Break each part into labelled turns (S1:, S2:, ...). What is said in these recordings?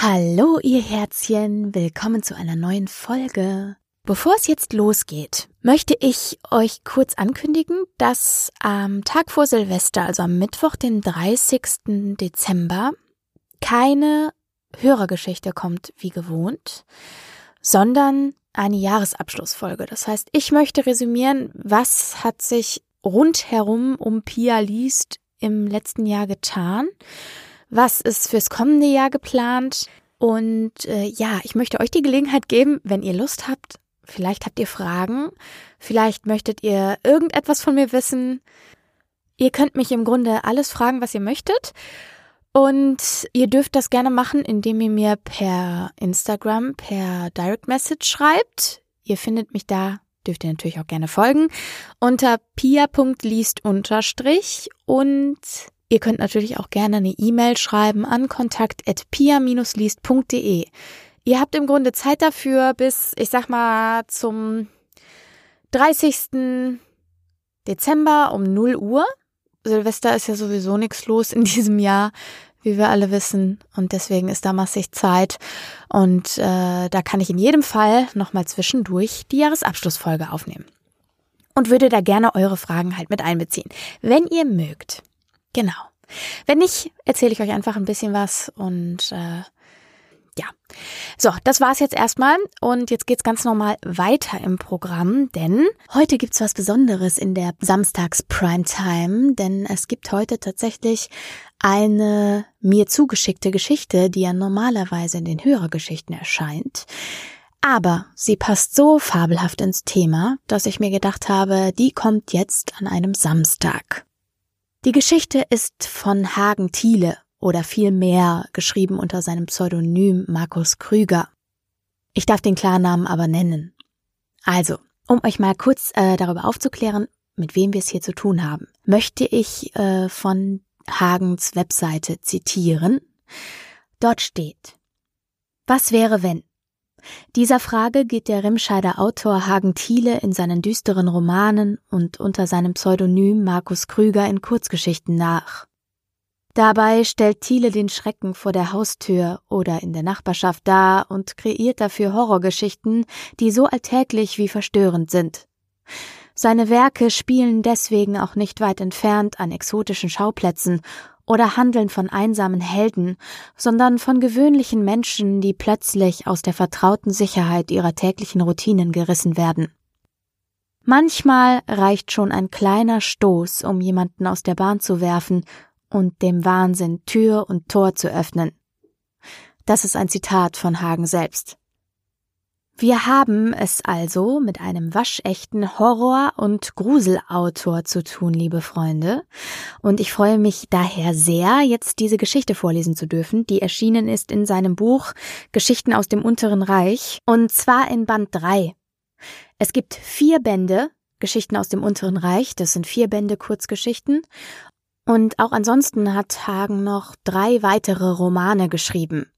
S1: Hallo ihr Herzchen, willkommen zu einer neuen Folge. Bevor es jetzt losgeht, möchte ich euch kurz ankündigen, dass am Tag vor Silvester, also am Mittwoch, den 30. Dezember, keine Hörergeschichte kommt wie gewohnt, sondern eine Jahresabschlussfolge. Das heißt, ich möchte resümieren, was hat sich rundherum um Pia liest im letzten Jahr getan was ist fürs kommende Jahr geplant. Und äh, ja, ich möchte euch die Gelegenheit geben, wenn ihr Lust habt, vielleicht habt ihr Fragen, vielleicht möchtet ihr irgendetwas von mir wissen. Ihr könnt mich im Grunde alles fragen, was ihr möchtet. Und ihr dürft das gerne machen, indem ihr mir per Instagram, per Direct Message schreibt. Ihr findet mich da, dürft ihr natürlich auch gerne folgen, unter pia.liest unterstrich und Ihr könnt natürlich auch gerne eine E-Mail schreiben an kontakt.pia-liest.de. Ihr habt im Grunde Zeit dafür bis, ich sag mal, zum 30. Dezember um 0 Uhr. Silvester ist ja sowieso nichts los in diesem Jahr, wie wir alle wissen. Und deswegen ist da massig Zeit. Und äh, da kann ich in jedem Fall nochmal zwischendurch die Jahresabschlussfolge aufnehmen. Und würde da gerne eure Fragen halt mit einbeziehen. Wenn ihr mögt, Genau. Wenn nicht, erzähle ich euch einfach ein bisschen was und äh, ja. So, das war's jetzt erstmal und jetzt geht's ganz normal weiter im Programm, denn heute gibt's was Besonderes in der Samstags Primetime, denn es gibt heute tatsächlich eine mir zugeschickte Geschichte, die ja normalerweise in den Hörergeschichten erscheint. Aber sie passt so fabelhaft ins Thema, dass ich mir gedacht habe, die kommt jetzt an einem Samstag. Die Geschichte ist von Hagen Thiele oder vielmehr geschrieben unter seinem Pseudonym Markus Krüger. Ich darf den Klarnamen aber nennen. Also, um euch mal kurz äh, darüber aufzuklären, mit wem wir es hier zu tun haben, möchte ich äh, von Hagens Webseite zitieren. Dort steht, was wäre wenn? Dieser Frage geht der Remscheider Autor Hagen Thiele in seinen düsteren Romanen und unter seinem Pseudonym Markus Krüger in Kurzgeschichten nach. Dabei stellt Thiele den Schrecken vor der Haustür oder in der Nachbarschaft dar und kreiert dafür Horrorgeschichten, die so alltäglich wie verstörend sind. Seine Werke spielen deswegen auch nicht weit entfernt an exotischen Schauplätzen oder handeln von einsamen Helden, sondern von gewöhnlichen Menschen, die plötzlich aus der vertrauten Sicherheit ihrer täglichen Routinen gerissen werden. Manchmal reicht schon ein kleiner Stoß, um jemanden aus der Bahn zu werfen und dem Wahnsinn Tür und Tor zu öffnen. Das ist ein Zitat von Hagen selbst. Wir haben es also mit einem waschechten Horror- und Gruselautor zu tun, liebe Freunde. Und ich freue mich daher sehr, jetzt diese Geschichte vorlesen zu dürfen, die erschienen ist in seinem Buch Geschichten aus dem Unteren Reich, und zwar in Band 3. Es gibt vier Bände, Geschichten aus dem Unteren Reich, das sind vier Bände Kurzgeschichten. Und auch ansonsten hat Hagen noch drei weitere Romane geschrieben.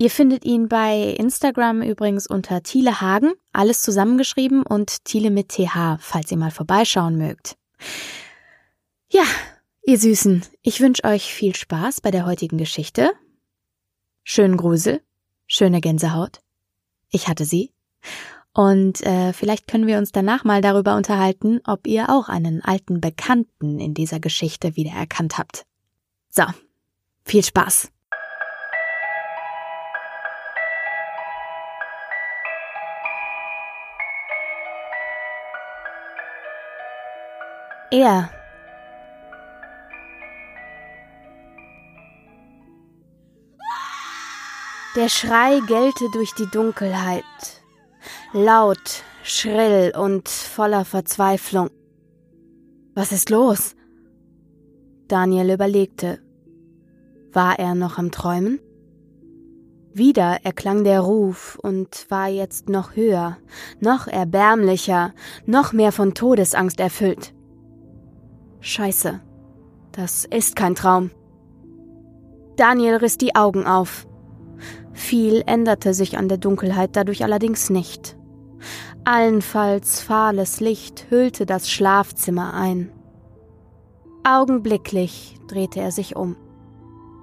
S1: Ihr findet ihn bei Instagram übrigens unter Thiele Hagen, alles zusammengeschrieben und Thiele mit TH, falls ihr mal vorbeischauen mögt. Ja, ihr Süßen, ich wünsche euch viel Spaß bei der heutigen Geschichte. Schönen Grusel, schöne Gänsehaut. Ich hatte sie. Und äh, vielleicht können wir uns danach mal darüber unterhalten, ob ihr auch einen alten Bekannten in dieser Geschichte wiedererkannt habt. So, viel Spaß. Er. Der Schrei gellte durch die Dunkelheit, laut, schrill und voller Verzweiflung. Was ist los? Daniel überlegte. War er noch am Träumen? Wieder erklang der Ruf und war jetzt noch höher, noch erbärmlicher, noch mehr von Todesangst erfüllt. Scheiße. Das ist kein Traum. Daniel riss die Augen auf. Viel änderte sich an der Dunkelheit dadurch allerdings nicht. Allenfalls fahles Licht hüllte das Schlafzimmer ein. Augenblicklich drehte er sich um.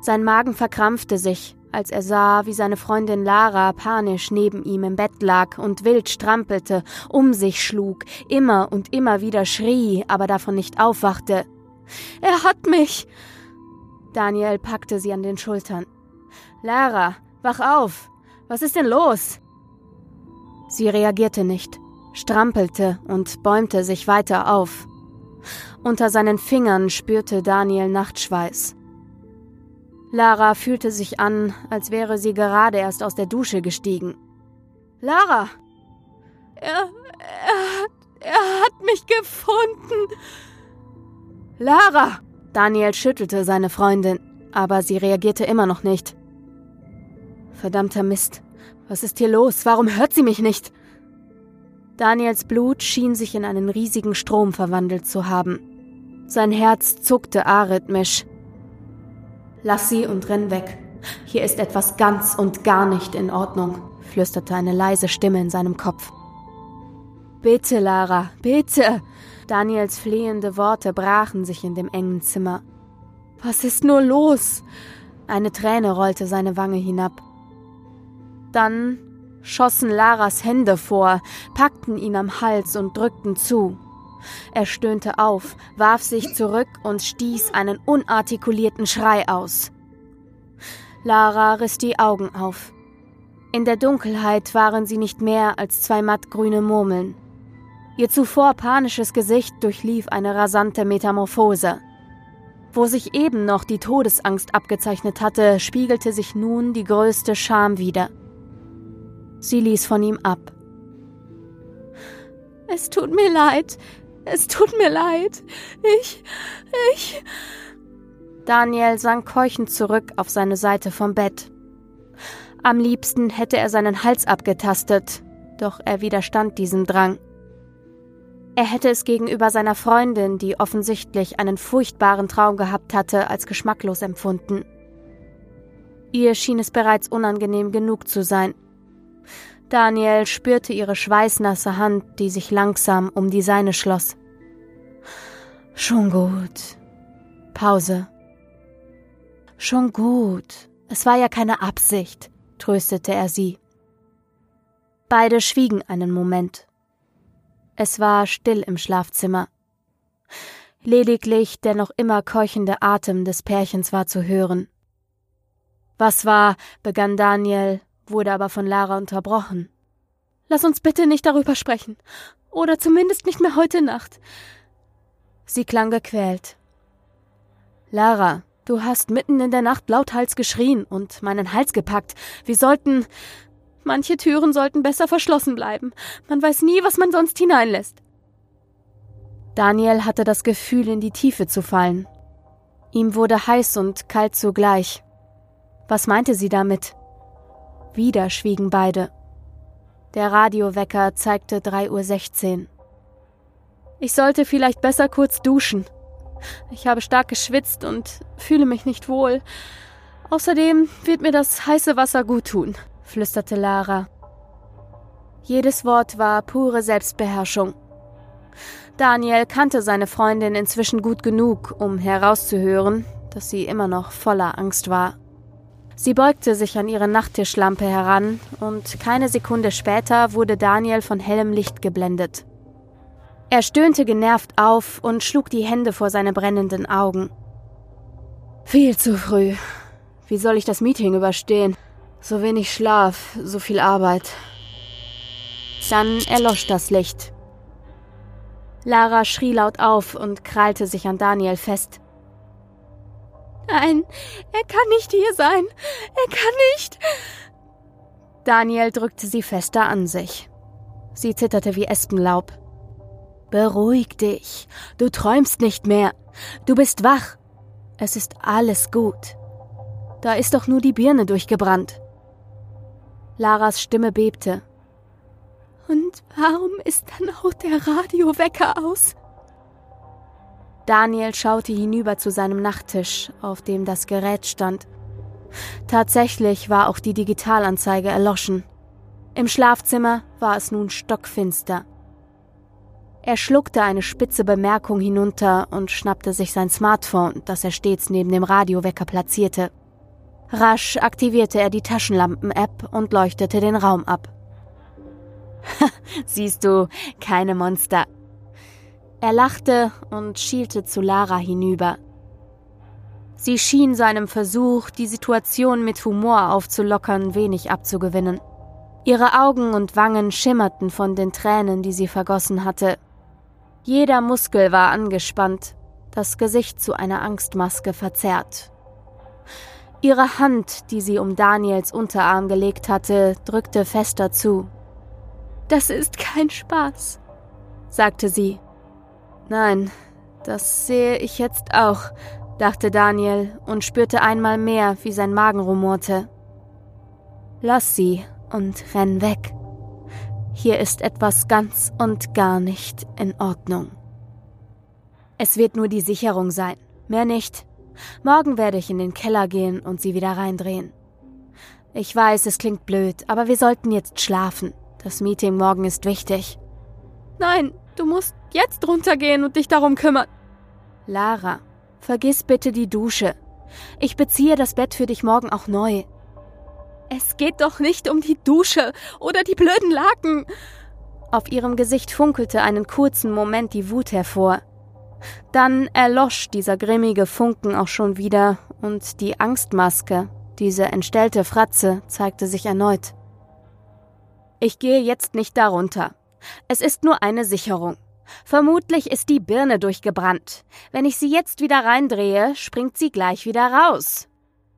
S1: Sein Magen verkrampfte sich, als er sah, wie seine Freundin Lara panisch neben ihm im Bett lag und wild strampelte, um sich schlug, immer und immer wieder schrie, aber davon nicht aufwachte. Er hat mich! Daniel packte sie an den Schultern. Lara, wach auf! Was ist denn los? Sie reagierte nicht, strampelte und bäumte sich weiter auf. Unter seinen Fingern spürte Daniel Nachtschweiß. Lara fühlte sich an, als wäre sie gerade erst aus der Dusche gestiegen. Lara! Er, er, hat, er hat mich gefunden! Lara! Daniel schüttelte seine Freundin, aber sie reagierte immer noch nicht. Verdammter Mist. Was ist hier los? Warum hört sie mich nicht? Daniels Blut schien sich in einen riesigen Strom verwandelt zu haben. Sein Herz zuckte arrhythmisch. Lass sie und renn weg. Hier ist etwas ganz und gar nicht in Ordnung, flüsterte eine leise Stimme in seinem Kopf. Bitte, Lara, bitte! Daniels flehende Worte brachen sich in dem engen Zimmer. Was ist nur los? Eine Träne rollte seine Wange hinab. Dann schossen Laras Hände vor, packten ihn am Hals und drückten zu. Er stöhnte auf, warf sich zurück und stieß einen unartikulierten Schrei aus. Lara riss die Augen auf. In der Dunkelheit waren sie nicht mehr als zwei mattgrüne Murmeln. Ihr zuvor panisches Gesicht durchlief eine rasante Metamorphose. Wo sich eben noch die Todesangst abgezeichnet hatte, spiegelte sich nun die größte Scham wieder. Sie ließ von ihm ab. Es tut mir leid, es tut mir leid. Ich. ich. Daniel sank keuchend zurück auf seine Seite vom Bett. Am liebsten hätte er seinen Hals abgetastet, doch er widerstand diesem Drang. Er hätte es gegenüber seiner Freundin, die offensichtlich einen furchtbaren Traum gehabt hatte, als geschmacklos empfunden. Ihr schien es bereits unangenehm genug zu sein. Daniel spürte ihre schweißnasse Hand, die sich langsam um die seine schloss. Schon gut. Pause. Schon gut. Es war ja keine Absicht, tröstete er sie. Beide schwiegen einen Moment. Es war still im Schlafzimmer. Lediglich der noch immer keuchende Atem des Pärchens war zu hören. Was war, begann Daniel, wurde aber von Lara unterbrochen. Lass uns bitte nicht darüber sprechen. Oder zumindest nicht mehr heute Nacht. Sie klang gequält. Lara, du hast mitten in der Nacht lauthals geschrien und meinen Hals gepackt. Wir sollten. Manche Türen sollten besser verschlossen bleiben. Man weiß nie, was man sonst hineinlässt. Daniel hatte das Gefühl, in die Tiefe zu fallen. Ihm wurde heiß und kalt zugleich. Was meinte sie damit? Wieder schwiegen beide. Der Radiowecker zeigte 3.16 Uhr. Ich sollte vielleicht besser kurz duschen. Ich habe stark geschwitzt und fühle mich nicht wohl. Außerdem wird mir das heiße Wasser gut tun, flüsterte Lara. Jedes Wort war pure Selbstbeherrschung. Daniel kannte seine Freundin inzwischen gut genug, um herauszuhören, dass sie immer noch voller Angst war. Sie beugte sich an ihre Nachttischlampe heran, und keine Sekunde später wurde Daniel von hellem Licht geblendet. Er stöhnte genervt auf und schlug die Hände vor seine brennenden Augen. Viel zu früh. Wie soll ich das Meeting überstehen? So wenig Schlaf, so viel Arbeit. Dann erlosch das Licht. Lara schrie laut auf und krallte sich an Daniel fest. Nein, er kann nicht hier sein. Er kann nicht. Daniel drückte sie fester an sich. Sie zitterte wie Espenlaub. Beruhig dich. Du träumst nicht mehr. Du bist wach. Es ist alles gut. Da ist doch nur die Birne durchgebrannt. Laras Stimme bebte. Und warum ist dann auch der Radiowecker aus? Daniel schaute hinüber zu seinem Nachttisch, auf dem das Gerät stand. Tatsächlich war auch die Digitalanzeige erloschen. Im Schlafzimmer war es nun stockfinster. Er schluckte eine spitze Bemerkung hinunter und schnappte sich sein Smartphone, das er stets neben dem Radiowecker platzierte. Rasch aktivierte er die Taschenlampen-App und leuchtete den Raum ab. Siehst du, keine Monster. Er lachte und schielte zu Lara hinüber. Sie schien seinem Versuch, die Situation mit Humor aufzulockern, wenig abzugewinnen. Ihre Augen und Wangen schimmerten von den Tränen, die sie vergossen hatte. Jeder Muskel war angespannt, das Gesicht zu einer Angstmaske verzerrt. Ihre Hand, die sie um Daniels Unterarm gelegt hatte, drückte fester zu. Das ist kein Spaß, sagte sie. Nein, das sehe ich jetzt auch, dachte Daniel und spürte einmal mehr, wie sein Magen rumorte. Lass sie und renn weg. Hier ist etwas ganz und gar nicht in Ordnung. Es wird nur die Sicherung sein, mehr nicht. Morgen werde ich in den Keller gehen und sie wieder reindrehen. Ich weiß, es klingt blöd, aber wir sollten jetzt schlafen. Das Meeting morgen ist wichtig. Nein, du musst jetzt runtergehen und dich darum kümmern. Lara, vergiss bitte die Dusche. Ich beziehe das Bett für dich morgen auch neu. Es geht doch nicht um die Dusche oder die blöden Laken. Auf ihrem Gesicht funkelte einen kurzen Moment die Wut hervor. Dann erlosch dieser grimmige Funken auch schon wieder und die Angstmaske, diese entstellte Fratze, zeigte sich erneut. Ich gehe jetzt nicht darunter. Es ist nur eine Sicherung. Vermutlich ist die Birne durchgebrannt. Wenn ich sie jetzt wieder reindrehe, springt sie gleich wieder raus.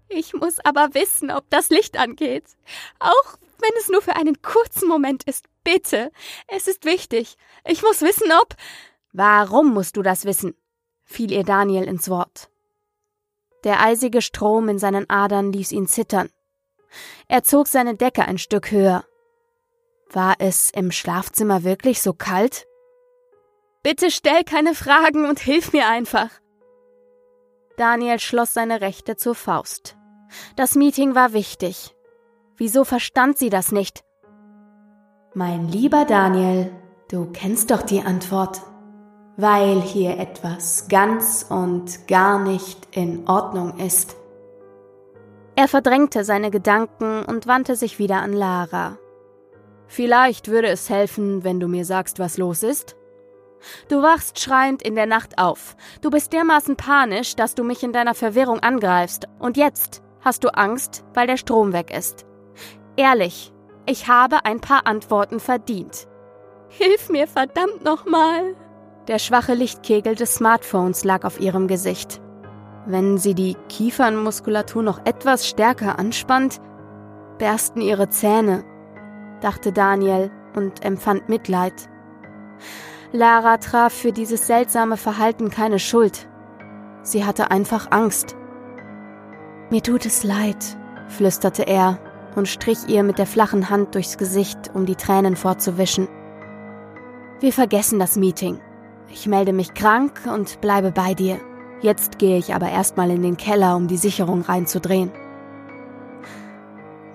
S1: Ich muss aber wissen, ob das Licht angeht. Auch wenn es nur für einen kurzen Moment ist. Bitte. Es ist wichtig. Ich muss wissen, ob. Warum musst du das wissen? fiel ihr Daniel ins Wort. Der eisige Strom in seinen Adern ließ ihn zittern. Er zog seine Decke ein Stück höher. War es im Schlafzimmer wirklich so kalt? Bitte stell keine Fragen und hilf mir einfach. Daniel schloss seine Rechte zur Faust. Das Meeting war wichtig. Wieso verstand sie das nicht? Mein lieber Daniel, du kennst doch die Antwort. Weil hier etwas ganz und gar nicht in Ordnung ist. Er verdrängte seine Gedanken und wandte sich wieder an Lara. Vielleicht würde es helfen, wenn du mir sagst, was los ist. Du wachst schreiend in der Nacht auf. Du bist dermaßen panisch, dass du mich in deiner Verwirrung angreifst. Und jetzt hast du Angst, weil der Strom weg ist. Ehrlich, ich habe ein paar Antworten verdient. Hilf mir verdammt nochmal. Der schwache Lichtkegel des Smartphones lag auf ihrem Gesicht. Wenn sie die Kiefernmuskulatur noch etwas stärker anspannt, bersten ihre Zähne, dachte Daniel und empfand Mitleid. Lara traf für dieses seltsame Verhalten keine Schuld. Sie hatte einfach Angst. Mir tut es leid, flüsterte er und strich ihr mit der flachen Hand durchs Gesicht, um die Tränen fortzuwischen. Wir vergessen das Meeting. Ich melde mich krank und bleibe bei dir. Jetzt gehe ich aber erstmal in den Keller, um die Sicherung reinzudrehen.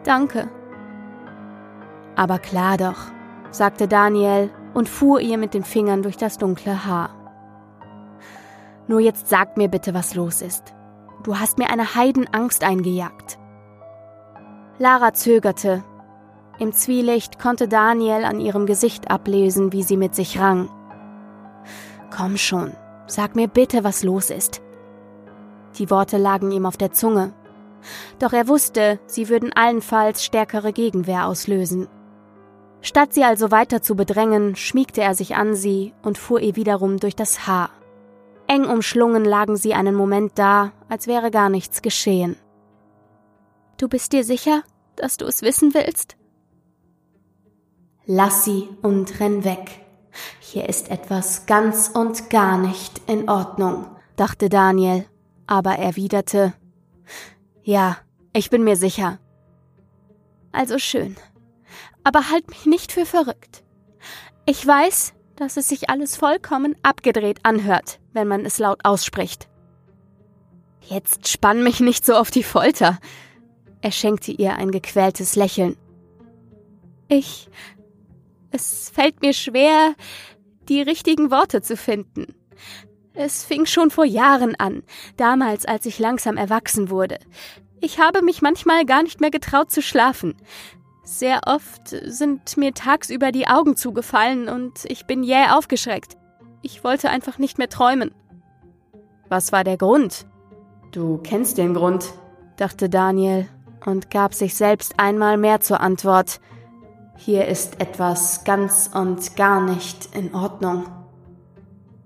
S1: Danke. Aber klar doch, sagte Daniel und fuhr ihr mit den Fingern durch das dunkle Haar. Nur jetzt sag mir bitte, was los ist. Du hast mir eine Heidenangst eingejagt. Lara zögerte. Im Zwielicht konnte Daniel an ihrem Gesicht ablesen, wie sie mit sich rang. Komm schon, sag mir bitte, was los ist. Die Worte lagen ihm auf der Zunge. Doch er wusste, sie würden allenfalls stärkere Gegenwehr auslösen. Statt sie also weiter zu bedrängen, schmiegte er sich an sie und fuhr ihr wiederum durch das Haar. Eng umschlungen lagen sie einen Moment da, als wäre gar nichts geschehen. Du bist dir sicher, dass du es wissen willst? Lass sie und renn weg. Hier ist etwas ganz und gar nicht in Ordnung, dachte Daniel, aber erwiderte Ja, ich bin mir sicher. Also schön. Aber halt mich nicht für verrückt. Ich weiß, dass es sich alles vollkommen abgedreht anhört, wenn man es laut ausspricht. Jetzt spann mich nicht so auf die Folter. Er schenkte ihr ein gequältes Lächeln. Ich. Es fällt mir schwer, die richtigen Worte zu finden. Es fing schon vor Jahren an, damals als ich langsam erwachsen wurde.
S2: Ich habe mich manchmal gar nicht mehr getraut zu schlafen. Sehr oft sind mir tagsüber die Augen zugefallen und ich bin jäh aufgeschreckt. Ich wollte einfach nicht mehr träumen.
S1: Was war der Grund? Du kennst den Grund, dachte Daniel und gab sich selbst einmal mehr zur Antwort. Hier ist etwas ganz und gar nicht in Ordnung.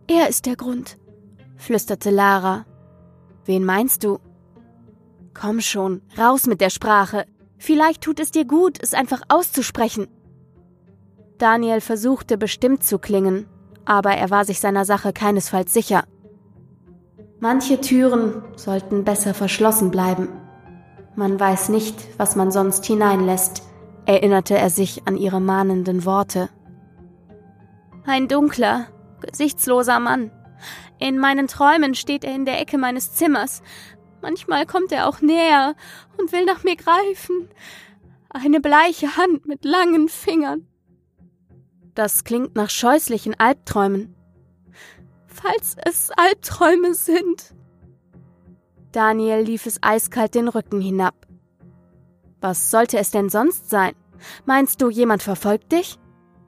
S2: Er ist der Grund, flüsterte Lara.
S1: Wen meinst du? Komm schon, raus mit der Sprache. Vielleicht tut es dir gut, es einfach auszusprechen. Daniel versuchte bestimmt zu klingen, aber er war sich seiner Sache keinesfalls sicher. Manche Türen sollten besser verschlossen bleiben. Man weiß nicht, was man sonst hineinlässt, erinnerte er sich an ihre mahnenden Worte.
S2: Ein dunkler, gesichtsloser Mann. In meinen Träumen steht er in der Ecke meines Zimmers. Manchmal kommt er auch näher und will nach mir greifen. Eine bleiche Hand mit langen Fingern.
S1: Das klingt nach scheußlichen Albträumen.
S2: Falls es Albträume sind.
S1: Daniel lief es eiskalt den Rücken hinab. Was sollte es denn sonst sein? Meinst du, jemand verfolgt dich?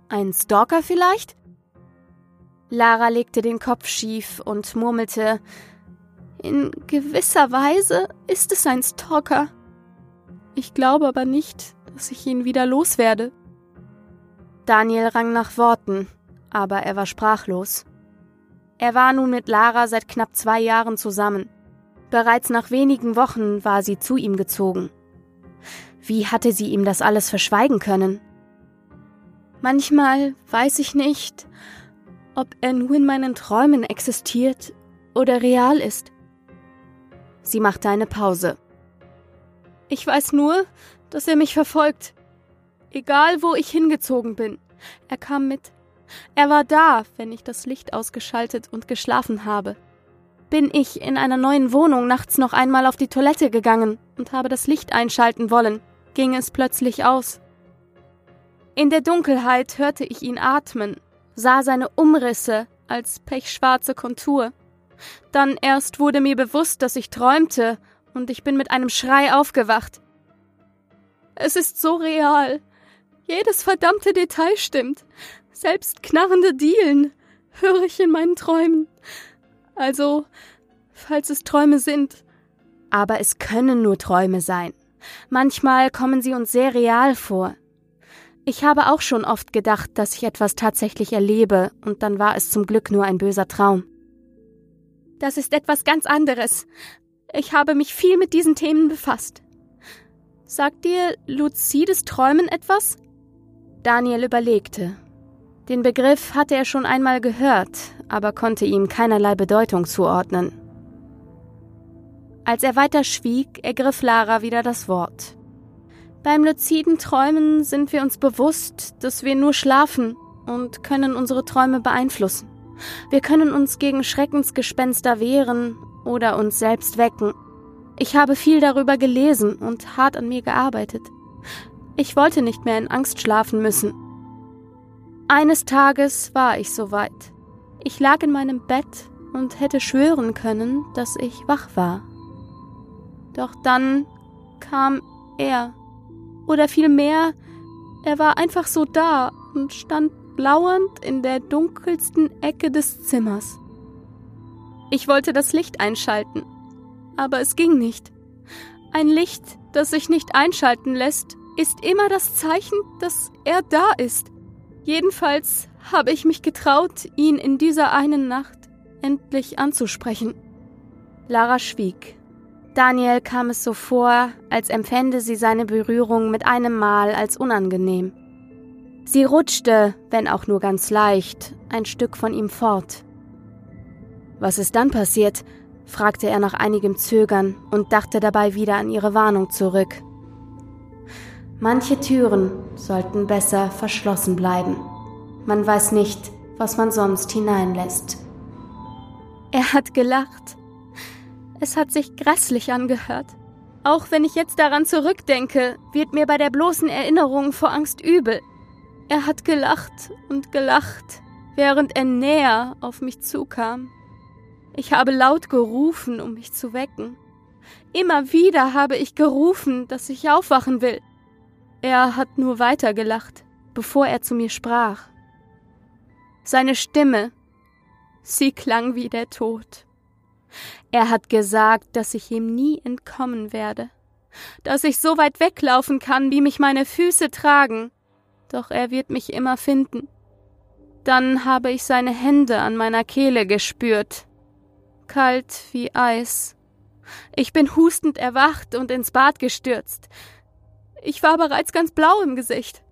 S1: Ein Stalker vielleicht? Lara legte den Kopf schief und murmelte
S2: In gewisser Weise ist es ein Stalker. Ich glaube aber nicht, dass ich ihn wieder loswerde.
S1: Daniel rang nach Worten, aber er war sprachlos. Er war nun mit Lara seit knapp zwei Jahren zusammen. Bereits nach wenigen Wochen war sie zu ihm gezogen. Wie hatte sie ihm das alles verschweigen können?
S2: Manchmal weiß ich nicht, ob er nur in meinen Träumen existiert oder real ist.
S1: Sie machte eine Pause.
S2: Ich weiß nur, dass er mich verfolgt. Egal, wo ich hingezogen bin. Er kam mit. Er war da, wenn ich das Licht ausgeschaltet und geschlafen habe. Bin ich in einer neuen Wohnung nachts noch einmal auf die Toilette gegangen und habe das Licht einschalten wollen, ging es plötzlich aus. In der Dunkelheit hörte ich ihn atmen sah seine Umrisse als pechschwarze Kontur. Dann erst wurde mir bewusst, dass ich träumte, und ich bin mit einem Schrei aufgewacht. Es ist so real. Jedes verdammte Detail stimmt. Selbst knarrende Dielen höre ich in meinen Träumen. Also, falls es Träume sind.
S1: Aber es können nur Träume sein. Manchmal kommen sie uns sehr real vor. Ich habe auch schon oft gedacht, dass ich etwas tatsächlich erlebe, und dann war es zum Glück nur ein böser Traum.
S2: Das ist etwas ganz anderes. Ich habe mich viel mit diesen Themen befasst. Sagt dir luzides Träumen etwas?
S1: Daniel überlegte. Den Begriff hatte er schon einmal gehört, aber konnte ihm keinerlei Bedeutung zuordnen. Als er weiter schwieg, ergriff Lara wieder das Wort.
S2: Beim luziden Träumen sind wir uns bewusst, dass wir nur schlafen und können unsere Träume beeinflussen. Wir können uns gegen Schreckensgespenster wehren oder uns selbst wecken. Ich habe viel darüber gelesen und hart an mir gearbeitet. Ich wollte nicht mehr in Angst schlafen müssen. Eines Tages war ich soweit. Ich lag in meinem Bett und hätte schwören können, dass ich wach war. Doch dann kam er oder vielmehr, er war einfach so da und stand lauernd in der dunkelsten Ecke des Zimmers. Ich wollte das Licht einschalten, aber es ging nicht. Ein Licht, das sich nicht einschalten lässt, ist immer das Zeichen, dass er da ist. Jedenfalls habe ich mich getraut, ihn in dieser einen Nacht endlich anzusprechen.
S1: Lara schwieg. Daniel kam es so vor, als empfände sie seine Berührung mit einem Mal als unangenehm. Sie rutschte, wenn auch nur ganz leicht, ein Stück von ihm fort. Was ist dann passiert? fragte er nach einigem Zögern und dachte dabei wieder an ihre Warnung zurück. Manche Türen sollten besser verschlossen bleiben. Man weiß nicht, was man sonst hineinlässt.
S2: Er hat gelacht. Es hat sich grässlich angehört. Auch wenn ich jetzt daran zurückdenke, wird mir bei der bloßen Erinnerung vor Angst übel. Er hat gelacht und gelacht, während er näher auf mich zukam. Ich habe laut gerufen, um mich zu wecken. Immer wieder habe ich gerufen, dass ich aufwachen will. Er hat nur weitergelacht, bevor er zu mir sprach. Seine Stimme, sie klang wie der Tod. Er hat gesagt, dass ich ihm nie entkommen werde, dass ich so weit weglaufen kann, wie mich meine Füße tragen, doch er wird mich immer finden. Dann habe ich seine Hände an meiner Kehle gespürt, kalt wie Eis. Ich bin hustend erwacht und ins Bad gestürzt. Ich war bereits ganz blau im Gesicht.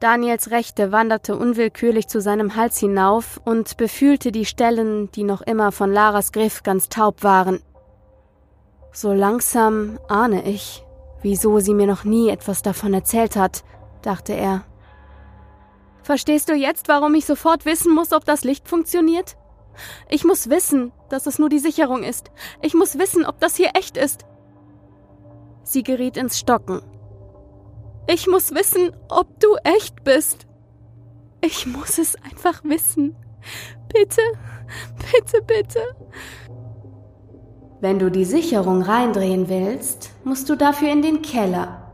S2: Daniels Rechte wanderte unwillkürlich zu seinem Hals hinauf und befühlte die Stellen, die noch immer von Laras Griff ganz taub waren. So langsam ahne ich, wieso sie mir noch nie etwas davon erzählt hat, dachte er. Verstehst du jetzt, warum ich sofort wissen muss, ob das Licht funktioniert? Ich muss wissen, dass es nur die Sicherung ist. Ich muss wissen, ob das hier echt ist. Sie geriet ins Stocken. Ich muss wissen, ob du echt bist. Ich muss es einfach wissen. Bitte, bitte, bitte. Wenn du die Sicherung reindrehen willst, musst du dafür in den Keller.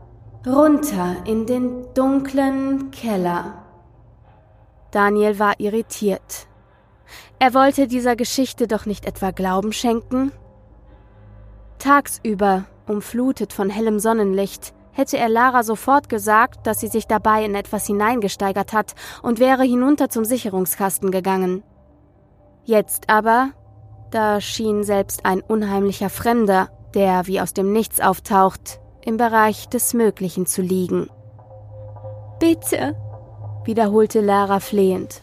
S2: Runter in den dunklen Keller. Daniel war irritiert. Er wollte dieser Geschichte doch nicht etwa Glauben schenken? Tagsüber, umflutet von hellem Sonnenlicht, hätte er Lara sofort gesagt, dass sie sich dabei in etwas hineingesteigert hat und wäre hinunter zum Sicherungskasten gegangen. Jetzt aber, da schien selbst ein unheimlicher Fremder, der wie aus dem Nichts auftaucht, im Bereich des Möglichen zu liegen. Bitte, wiederholte Lara flehend.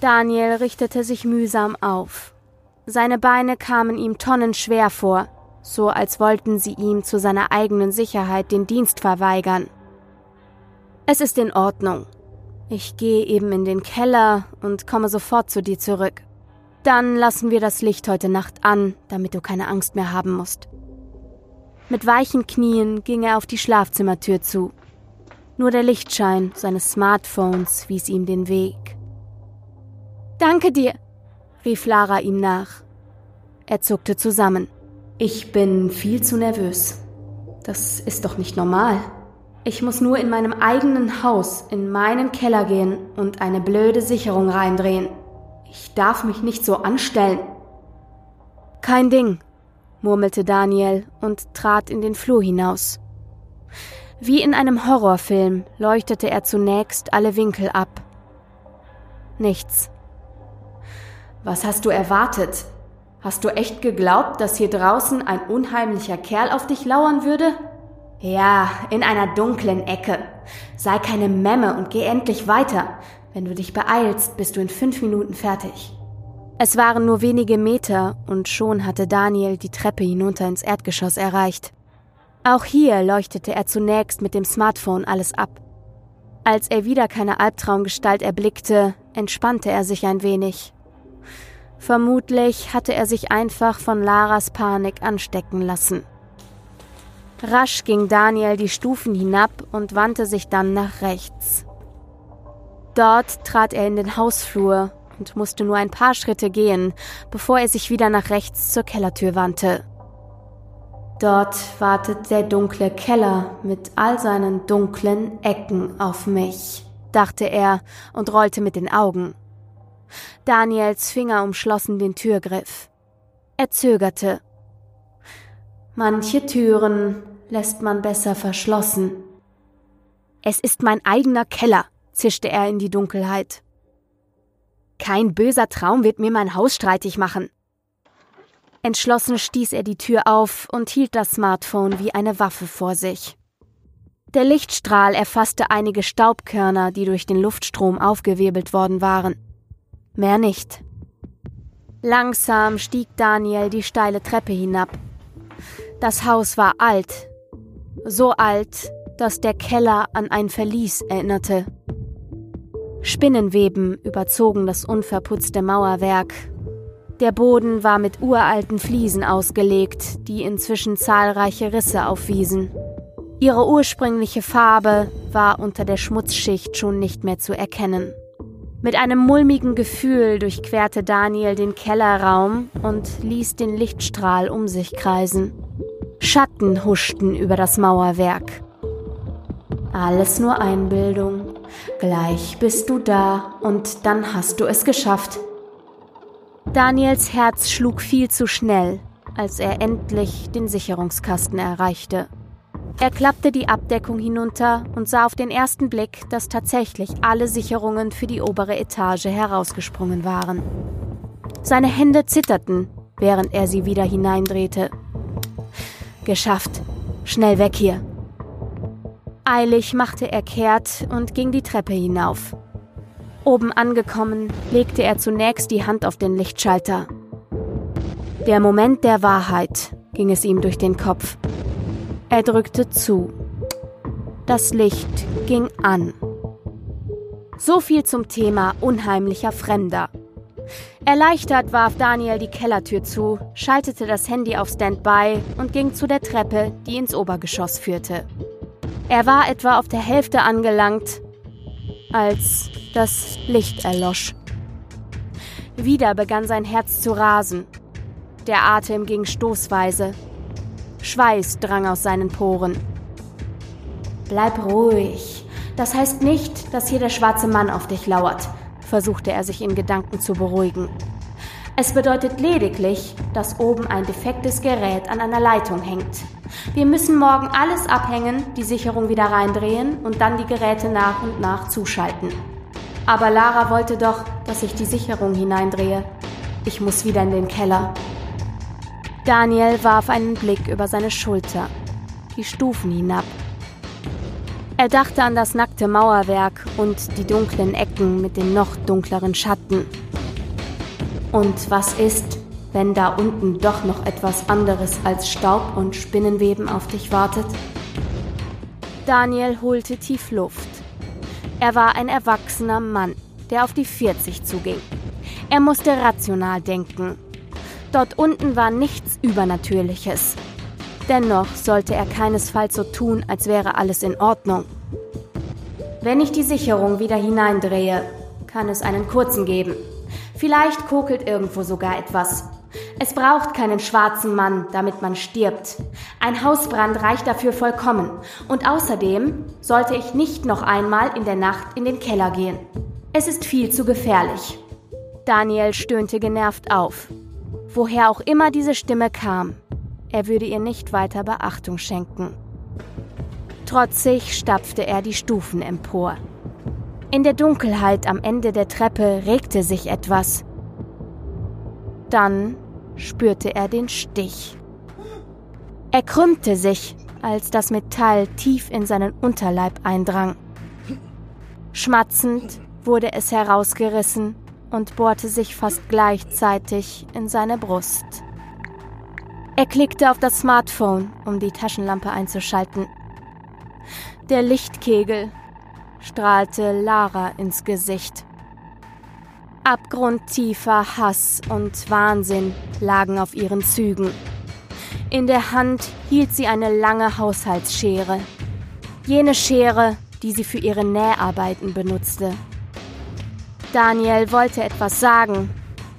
S2: Daniel richtete sich mühsam auf. Seine Beine kamen ihm tonnenschwer vor, so als wollten sie ihm zu seiner eigenen Sicherheit den Dienst verweigern. Es ist in Ordnung. Ich gehe eben in den Keller und komme sofort zu dir zurück. Dann lassen wir das Licht heute Nacht an, damit du keine Angst mehr haben musst. Mit weichen Knien ging er auf die Schlafzimmertür zu. Nur der Lichtschein seines Smartphones wies ihm den Weg. Danke dir, rief Lara ihm nach. Er zuckte zusammen. Ich bin viel zu nervös. Das ist doch nicht normal. Ich muss nur in meinem eigenen Haus in meinen Keller gehen und eine blöde Sicherung reindrehen. Ich darf mich nicht so anstellen. Kein Ding, murmelte Daniel und trat in den Flur hinaus. Wie in einem Horrorfilm leuchtete er zunächst alle Winkel ab. Nichts. Was hast du erwartet? Hast du echt geglaubt, dass hier draußen ein unheimlicher Kerl auf dich lauern würde? Ja, in einer dunklen Ecke. Sei keine Memme und geh endlich weiter. Wenn du dich beeilst, bist du in fünf Minuten fertig. Es waren nur wenige Meter und schon hatte Daniel die Treppe hinunter ins Erdgeschoss erreicht. Auch hier leuchtete er zunächst mit dem Smartphone alles ab. Als er wieder keine Albtraumgestalt erblickte, entspannte er sich ein wenig. Vermutlich hatte er sich einfach von Laras Panik anstecken lassen. Rasch ging Daniel die Stufen hinab und wandte sich dann nach rechts. Dort trat er in den Hausflur und musste nur ein paar Schritte gehen, bevor er sich wieder nach rechts zur Kellertür wandte. Dort wartet der dunkle Keller mit all seinen dunklen Ecken auf mich, dachte er und rollte mit den Augen. Daniels Finger umschlossen den Türgriff. Er zögerte. Manche Türen lässt man besser verschlossen. Es ist mein eigener Keller, zischte er in die Dunkelheit. Kein böser Traum wird mir mein Haus streitig machen. Entschlossen stieß er die Tür auf und hielt das Smartphone wie eine Waffe vor sich. Der Lichtstrahl erfasste einige Staubkörner, die durch den Luftstrom aufgewirbelt worden waren. Mehr nicht. Langsam stieg Daniel die steile Treppe hinab. Das Haus war alt. So alt, dass der Keller an ein Verlies erinnerte. Spinnenweben überzogen das unverputzte Mauerwerk der Boden war mit uralten Fliesen ausgelegt, die inzwischen zahlreiche Risse aufwiesen. Ihre ursprüngliche Farbe war unter der Schmutzschicht schon nicht mehr zu erkennen. Mit einem mulmigen Gefühl durchquerte Daniel den Kellerraum und ließ den Lichtstrahl um sich kreisen. Schatten huschten über das Mauerwerk. Alles nur Einbildung. Gleich bist du da und dann hast du es geschafft. Daniels Herz schlug viel zu schnell, als er endlich den Sicherungskasten erreichte. Er klappte die Abdeckung hinunter und sah auf den ersten Blick, dass tatsächlich alle Sicherungen für die obere Etage herausgesprungen waren. Seine Hände zitterten, während er sie wieder hineindrehte. Geschafft. Schnell weg hier. Eilig machte er kehrt und ging die Treppe hinauf. Oben angekommen, legte er zunächst die Hand auf den Lichtschalter. Der Moment der Wahrheit ging es ihm durch den Kopf. Er drückte zu. Das Licht ging an. So viel zum Thema unheimlicher Fremder. Erleichtert warf Daniel die Kellertür zu, schaltete das Handy auf Standby und ging zu der Treppe, die ins Obergeschoss führte. Er war etwa auf der Hälfte angelangt, als das Licht erlosch. Wieder begann sein Herz zu rasen. Der Atem ging stoßweise. Schweiß drang aus seinen Poren. Bleib ruhig. Das heißt nicht, dass hier der schwarze Mann auf dich lauert, versuchte er sich in Gedanken zu beruhigen. Es bedeutet lediglich, dass oben ein defektes Gerät an einer Leitung hängt. Wir müssen morgen alles abhängen, die Sicherung wieder reindrehen und dann die Geräte nach und nach zuschalten. Aber Lara wollte doch, dass ich die Sicherung hineindrehe. Ich muss wieder in den Keller. Daniel warf einen Blick über seine Schulter, die Stufen hinab. Er dachte an das nackte Mauerwerk und die dunklen Ecken mit den noch dunkleren Schatten. Und was ist, wenn da unten doch noch etwas anderes als Staub und Spinnenweben auf dich wartet? Daniel holte tief Luft. Er war ein erwachsener Mann, der auf die 40 zuging. Er musste rational denken Dort unten war nichts Übernatürliches. Dennoch sollte er keinesfalls so tun, als wäre alles in Ordnung. Wenn ich die Sicherung wieder hineindrehe, kann es einen kurzen geben. Vielleicht kokelt irgendwo sogar etwas. Es braucht keinen schwarzen Mann, damit man stirbt. Ein Hausbrand reicht dafür vollkommen. Und außerdem sollte ich nicht noch einmal in der Nacht in den Keller gehen. Es ist viel zu gefährlich. Daniel stöhnte genervt auf. Woher auch immer diese Stimme kam, er würde ihr nicht weiter Beachtung schenken. Trotzig stapfte er die Stufen empor. In der Dunkelheit am Ende der Treppe regte sich etwas. Dann spürte er den Stich. Er krümmte sich, als das Metall tief in seinen Unterleib eindrang. Schmatzend wurde es herausgerissen und bohrte sich fast gleichzeitig in seine Brust. Er klickte auf das Smartphone, um die Taschenlampe einzuschalten. Der Lichtkegel strahlte Lara ins Gesicht. Abgrundtiefer Hass und Wahnsinn lagen auf ihren Zügen. In der Hand hielt sie eine lange Haushaltsschere. Jene Schere, die sie für ihre Näharbeiten benutzte. Daniel wollte etwas sagen,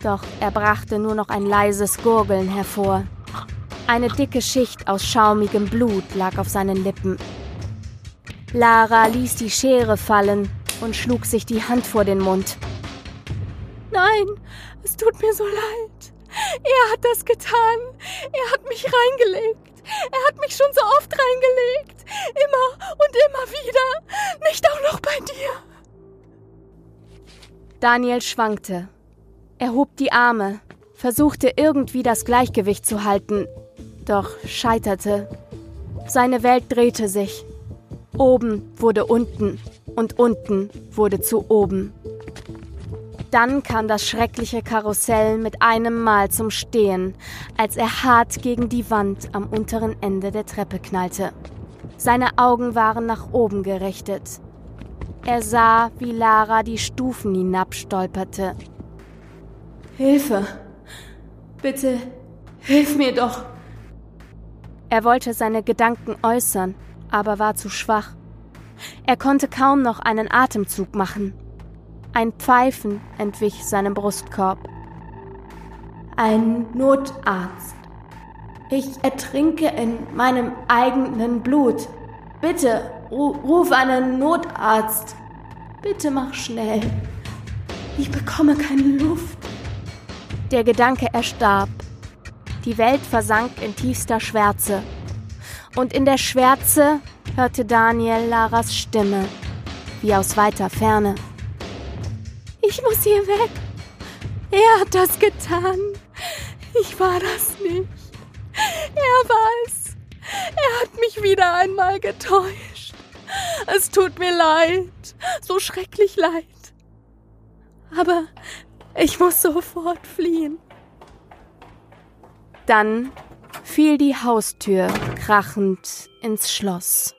S2: doch er brachte nur noch ein leises Gurgeln hervor. Eine dicke Schicht aus schaumigem Blut lag auf seinen Lippen. Lara ließ die Schere fallen und schlug sich die Hand vor den Mund.
S3: Nein, es tut mir so leid. Er hat das getan. Er hat mich reingelegt. Er hat mich schon so oft reingelegt. Immer und immer wieder. Nicht auch noch bei dir.
S2: Daniel schwankte. Er hob die Arme, versuchte irgendwie das Gleichgewicht zu halten, doch scheiterte. Seine Welt drehte sich. Oben wurde unten und unten wurde zu oben. Dann kam das schreckliche Karussell mit einem Mal zum Stehen, als er hart gegen die Wand am unteren Ende der Treppe knallte. Seine Augen waren nach oben gerichtet. Er sah, wie Lara die Stufen hinabstolperte.
S3: Hilfe! Bitte, hilf mir doch!
S2: Er wollte seine Gedanken äußern, aber war zu schwach. Er konnte kaum noch einen Atemzug machen. Ein Pfeifen entwich seinem Brustkorb.
S3: Ein Notarzt. Ich ertrinke in meinem eigenen Blut. Bitte, ruf einen Notarzt. Bitte mach schnell. Ich bekomme keine Luft.
S2: Der Gedanke erstarb. Die Welt versank in tiefster Schwärze. Und in der Schwärze hörte Daniel Laras Stimme, wie aus weiter Ferne.
S3: Ich muss hier weg. Er hat das getan. Ich war das nicht. Er war es. Er hat mich wieder einmal getäuscht. Es tut mir leid, so schrecklich leid. Aber ich muss sofort fliehen.
S2: Dann fiel die Haustür krachend ins Schloss.